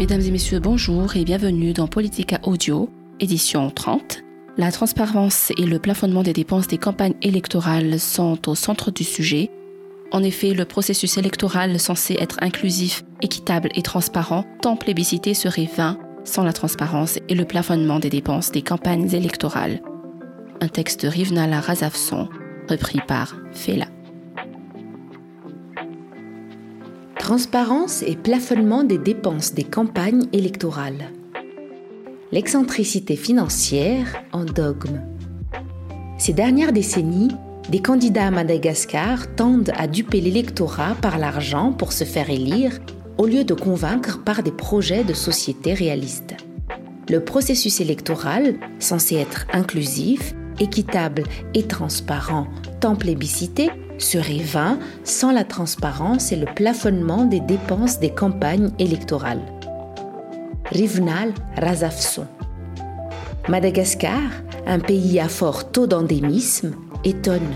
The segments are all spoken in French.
Mesdames et messieurs, bonjour et bienvenue dans Politica Audio, édition 30. La transparence et le plafonnement des dépenses des campagnes électorales sont au centre du sujet. En effet, le processus électoral censé être inclusif, équitable et transparent, tant plébiscité serait vain sans la transparence et le plafonnement des dépenses des campagnes électorales. Un texte de Rivnala Razavson, repris par Fela. Transparence et plafonnement des dépenses des campagnes électorales. L'excentricité financière en dogme. Ces dernières décennies, des candidats à Madagascar tendent à duper l'électorat par l'argent pour se faire élire au lieu de convaincre par des projets de société réalistes. Le processus électoral, censé être inclusif, équitable et transparent, tant plébiscité, serait vain sans la transparence et le plafonnement des dépenses des campagnes électorales. Rivnal Razafson. Madagascar, un pays à fort taux d'endémisme, étonne.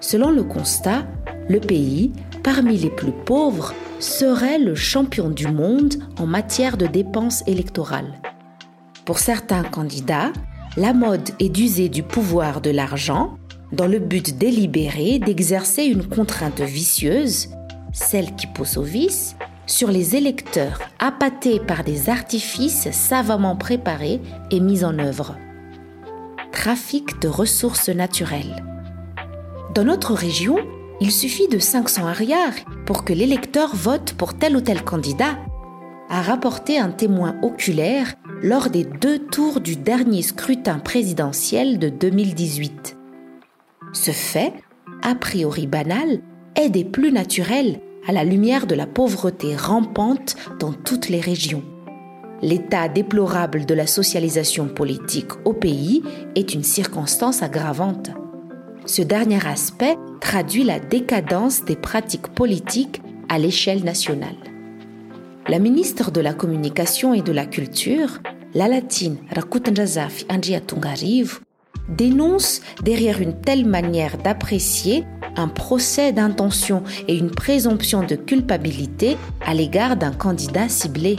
Selon le constat, le pays, parmi les plus pauvres, serait le champion du monde en matière de dépenses électorales. Pour certains candidats, la mode est d'user du pouvoir de l'argent dans le but délibéré d'exercer une contrainte vicieuse, celle qui pousse au vice, sur les électeurs appâtés par des artifices savamment préparés et mis en œuvre. Trafic de ressources naturelles. Dans notre région, il suffit de 500 arrières pour que l'électeur vote pour tel ou tel candidat, a rapporté un témoin oculaire lors des deux tours du dernier scrutin présidentiel de 2018. Ce fait, a priori banal, est des plus naturels à la lumière de la pauvreté rampante dans toutes les régions. L'état déplorable de la socialisation politique au pays est une circonstance aggravante. Ce dernier aspect traduit la décadence des pratiques politiques à l'échelle nationale. La ministre de la Communication et de la Culture, la latine Rakutanjazafi Andrea Tungarivu, dénonce derrière une telle manière d'apprécier un procès d'intention et une présomption de culpabilité à l'égard d'un candidat ciblé.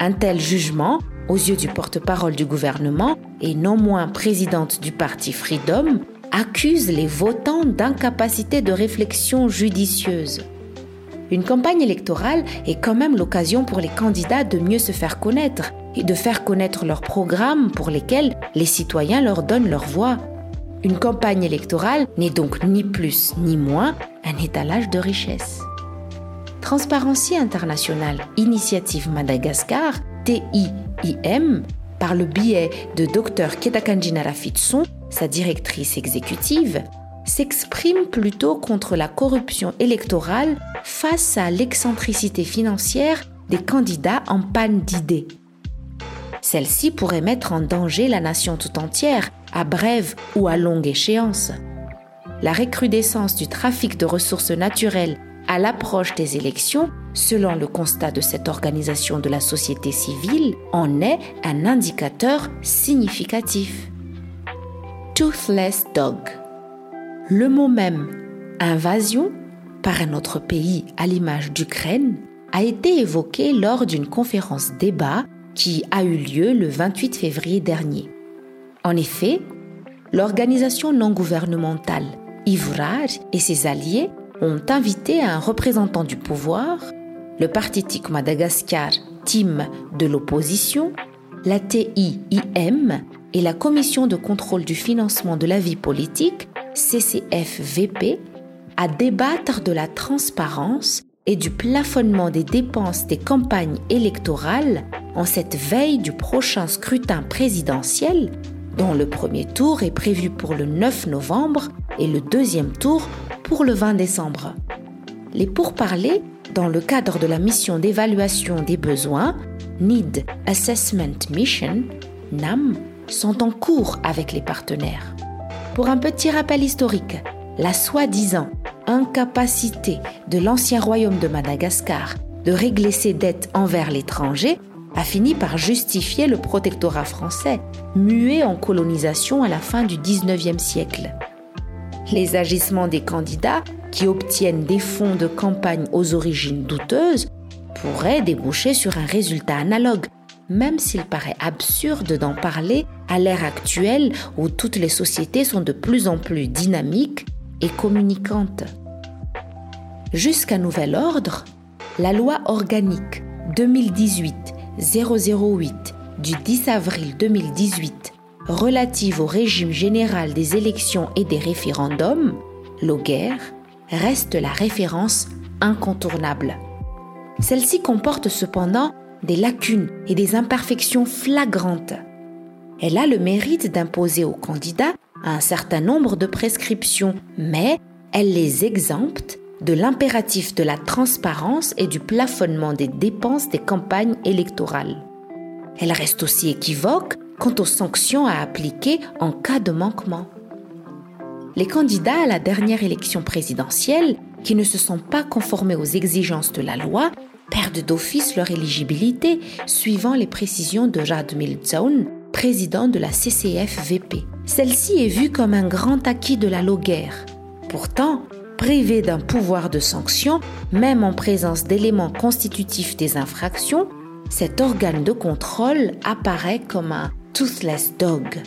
Un tel jugement, aux yeux du porte-parole du gouvernement et non moins présidente du parti Freedom, accuse les votants d'incapacité de réflexion judicieuse. Une campagne électorale est quand même l'occasion pour les candidats de mieux se faire connaître et de faire connaître leurs programmes pour lesquels les citoyens leur donnent leur voix. Une campagne électorale n'est donc ni plus ni moins un étalage de richesse. Transparency International Initiative Madagascar, TIIM, par le biais de Dr Ketakanjina Rafitson, sa directrice exécutive, s'exprime plutôt contre la corruption électorale face à l'excentricité financière des candidats en panne d'idées. Celle-ci pourrait mettre en danger la nation tout entière, à brève ou à longue échéance. La recrudescence du trafic de ressources naturelles à l'approche des élections, selon le constat de cette organisation de la société civile, en est un indicateur significatif. Toothless Dog. Le mot même invasion par un autre pays à l'image d'Ukraine a été évoqué lors d'une conférence débat qui a eu lieu le 28 février dernier. En effet, l'organisation non gouvernementale Ivrar et ses alliés ont invité un représentant du pouvoir, le Parti TIC Madagascar, team de l'opposition, la TIIM et la Commission de contrôle du financement de la vie politique, CCFVP, à débattre de la transparence et du plafonnement des dépenses des campagnes électorales en cette veille du prochain scrutin présidentiel, dont le premier tour est prévu pour le 9 novembre et le deuxième tour pour le 20 décembre. Les pourparlers, dans le cadre de la mission d'évaluation des besoins, Need Assessment Mission, NAM, sont en cours avec les partenaires. Pour un petit rappel historique, la soi-disant incapacité de l'ancien royaume de Madagascar de régler ses dettes envers l'étranger a fini par justifier le protectorat français, muet en colonisation à la fin du 19e siècle. Les agissements des candidats qui obtiennent des fonds de campagne aux origines douteuses pourraient déboucher sur un résultat analogue, même s'il paraît absurde d'en parler à l'ère actuelle où toutes les sociétés sont de plus en plus dynamiques et communicantes. Jusqu'à nouvel ordre, la loi organique 2018-008 du 10 avril 2018 relative au régime général des élections et des référendums, l'OGER, reste la référence incontournable. Celle-ci comporte cependant des lacunes et des imperfections flagrantes. Elle a le mérite d'imposer aux candidats un certain nombre de prescriptions, mais elle les exempte de l'impératif de la transparence et du plafonnement des dépenses des campagnes électorales. Elle reste aussi équivoque quant aux sanctions à appliquer en cas de manquement. Les candidats à la dernière élection présidentielle qui ne se sont pas conformés aux exigences de la loi perdent d'office leur éligibilité suivant les précisions de Jad Milzoun, président de la CCF-VP. Celle-ci est vue comme un grand acquis de la Loguerre. Pourtant, privé d'un pouvoir de sanction, même en présence d'éléments constitutifs des infractions, cet organe de contrôle apparaît comme un toothless dog.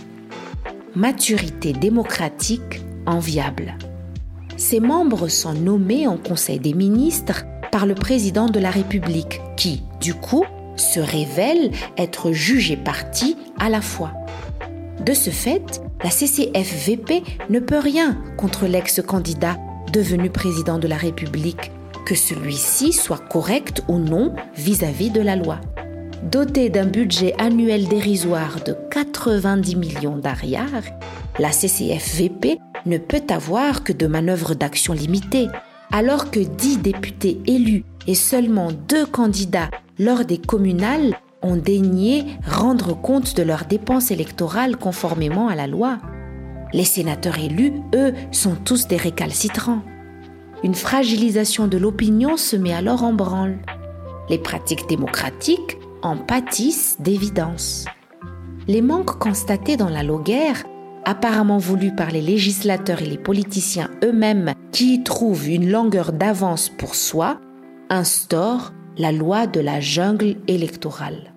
Maturité démocratique enviable. Ses membres sont nommés en Conseil des ministres par le président de la République, qui, du coup, se révèle être jugé parti à la fois. De ce fait, la CCFVP ne peut rien contre l'ex-candidat devenu président de la République, que celui-ci soit correct ou non vis-à-vis de la loi. Dotée d'un budget annuel dérisoire de 90 millions d'ariards, la CCFVP ne peut avoir que de manœuvres d'action limitées, alors que 10 députés élus et seulement deux candidats lors des communales ont daigné rendre compte de leurs dépenses électorales conformément à la loi. Les sénateurs élus, eux, sont tous des récalcitrants. Une fragilisation de l'opinion se met alors en branle. Les pratiques démocratiques en pâtissent d'évidence. Les manques constatés dans la Loguerre, apparemment voulus par les législateurs et les politiciens eux-mêmes qui y trouvent une longueur d'avance pour soi, instaurent la loi de la jungle électorale.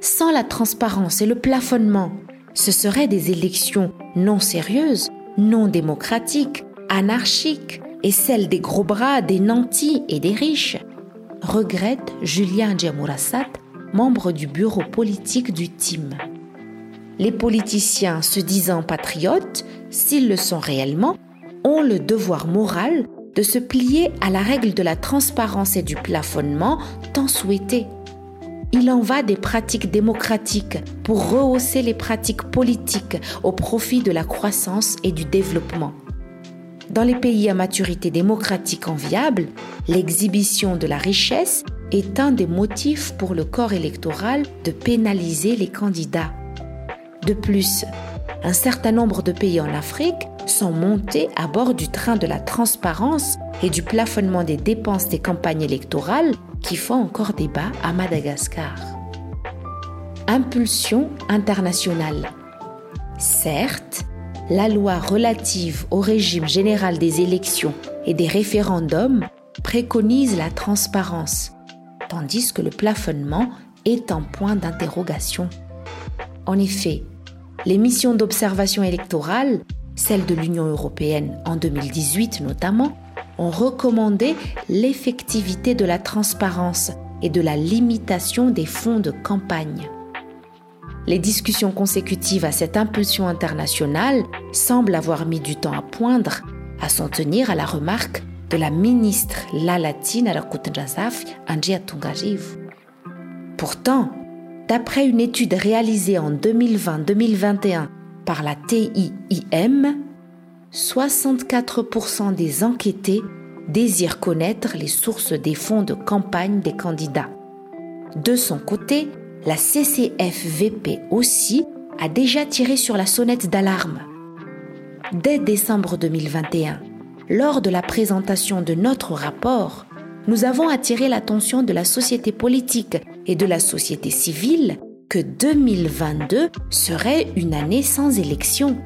Sans la transparence et le plafonnement, ce seraient des élections non sérieuses, non démocratiques, anarchiques et celles des gros bras, des nantis et des riches, regrette Julien Djamourassat, membre du bureau politique du TIM. Les politiciens se disant patriotes, s'ils le sont réellement, ont le devoir moral de se plier à la règle de la transparence et du plafonnement tant souhaitée. Il en va des pratiques démocratiques pour rehausser les pratiques politiques au profit de la croissance et du développement. Dans les pays à maturité démocratique enviable, l'exhibition de la richesse est un des motifs pour le corps électoral de pénaliser les candidats. De plus, un certain nombre de pays en Afrique sont montés à bord du train de la transparence et du plafonnement des dépenses des campagnes électorales qui font encore débat à Madagascar. Impulsion internationale. Certes, la loi relative au régime général des élections et des référendums préconise la transparence, tandis que le plafonnement est un point d'interrogation. En effet, les missions d'observation électorale, celles de l'Union européenne en 2018 notamment, ont recommandé l'effectivité de la transparence et de la limitation des fonds de campagne. Les discussions consécutives à cette impulsion internationale semblent avoir mis du temps à poindre, à s'en tenir à la remarque de la ministre Lalatine Arakutenjasaf Anjia Tungajiv. Pourtant, d'après une étude réalisée en 2020-2021 par la TIIM, 64% des enquêtés désirent connaître les sources des fonds de campagne des candidats. De son côté, la CCFVP aussi a déjà tiré sur la sonnette d'alarme. Dès décembre 2021, lors de la présentation de notre rapport, nous avons attiré l'attention de la société politique et de la société civile que 2022 serait une année sans élection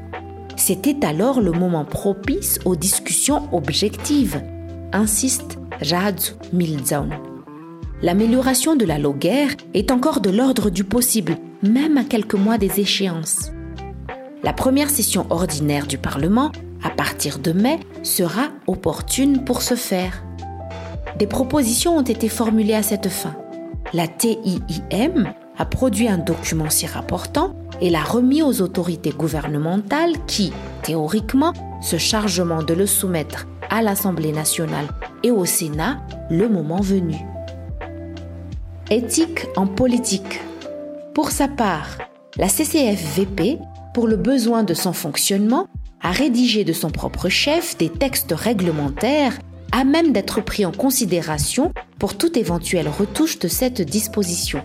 c'était alors le moment propice aux discussions objectives, insiste Radzu Milzaun. L'amélioration de la loguère est encore de l'ordre du possible, même à quelques mois des échéances. La première session ordinaire du Parlement, à partir de mai, sera opportune pour ce faire. Des propositions ont été formulées à cette fin. La TIIM a produit un document s'y rapportant et l'a remis aux autorités gouvernementales qui, théoriquement, se chargeront de le soumettre à l'Assemblée nationale et au Sénat le moment venu. Éthique en politique. Pour sa part, la CCFVP, pour le besoin de son fonctionnement, a rédigé de son propre chef des textes réglementaires à même d'être pris en considération pour toute éventuelle retouche de cette disposition.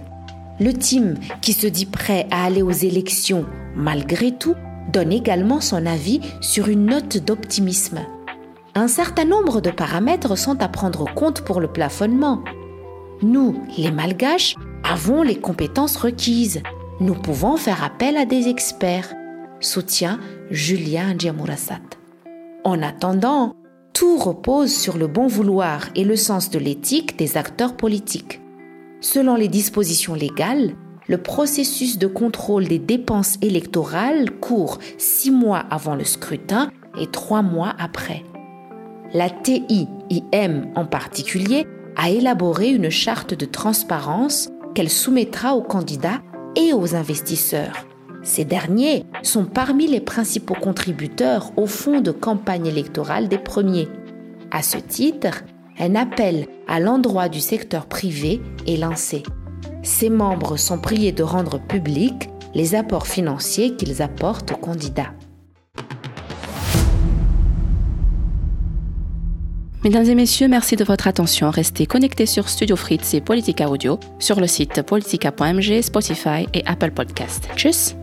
Le team, qui se dit prêt à aller aux élections malgré tout, donne également son avis sur une note d'optimisme. Un certain nombre de paramètres sont à prendre compte pour le plafonnement. Nous, les Malgaches, avons les compétences requises. Nous pouvons faire appel à des experts. Soutient Julien Djamourassat. En attendant, tout repose sur le bon vouloir et le sens de l'éthique des acteurs politiques. Selon les dispositions légales, le processus de contrôle des dépenses électorales court six mois avant le scrutin et trois mois après. La TIIM en particulier a élaboré une charte de transparence qu'elle soumettra aux candidats et aux investisseurs. Ces derniers sont parmi les principaux contributeurs au fonds de campagne électorale des premiers. À ce titre, un appel à l'endroit du secteur privé est lancé. Ses membres sont priés de rendre publics les apports financiers qu'ils apportent aux candidats. Mesdames et messieurs, merci de votre attention. Restez connectés sur Studio Fritz et Politica Audio sur le site politica.mg, Spotify et Apple Podcast. Tchuss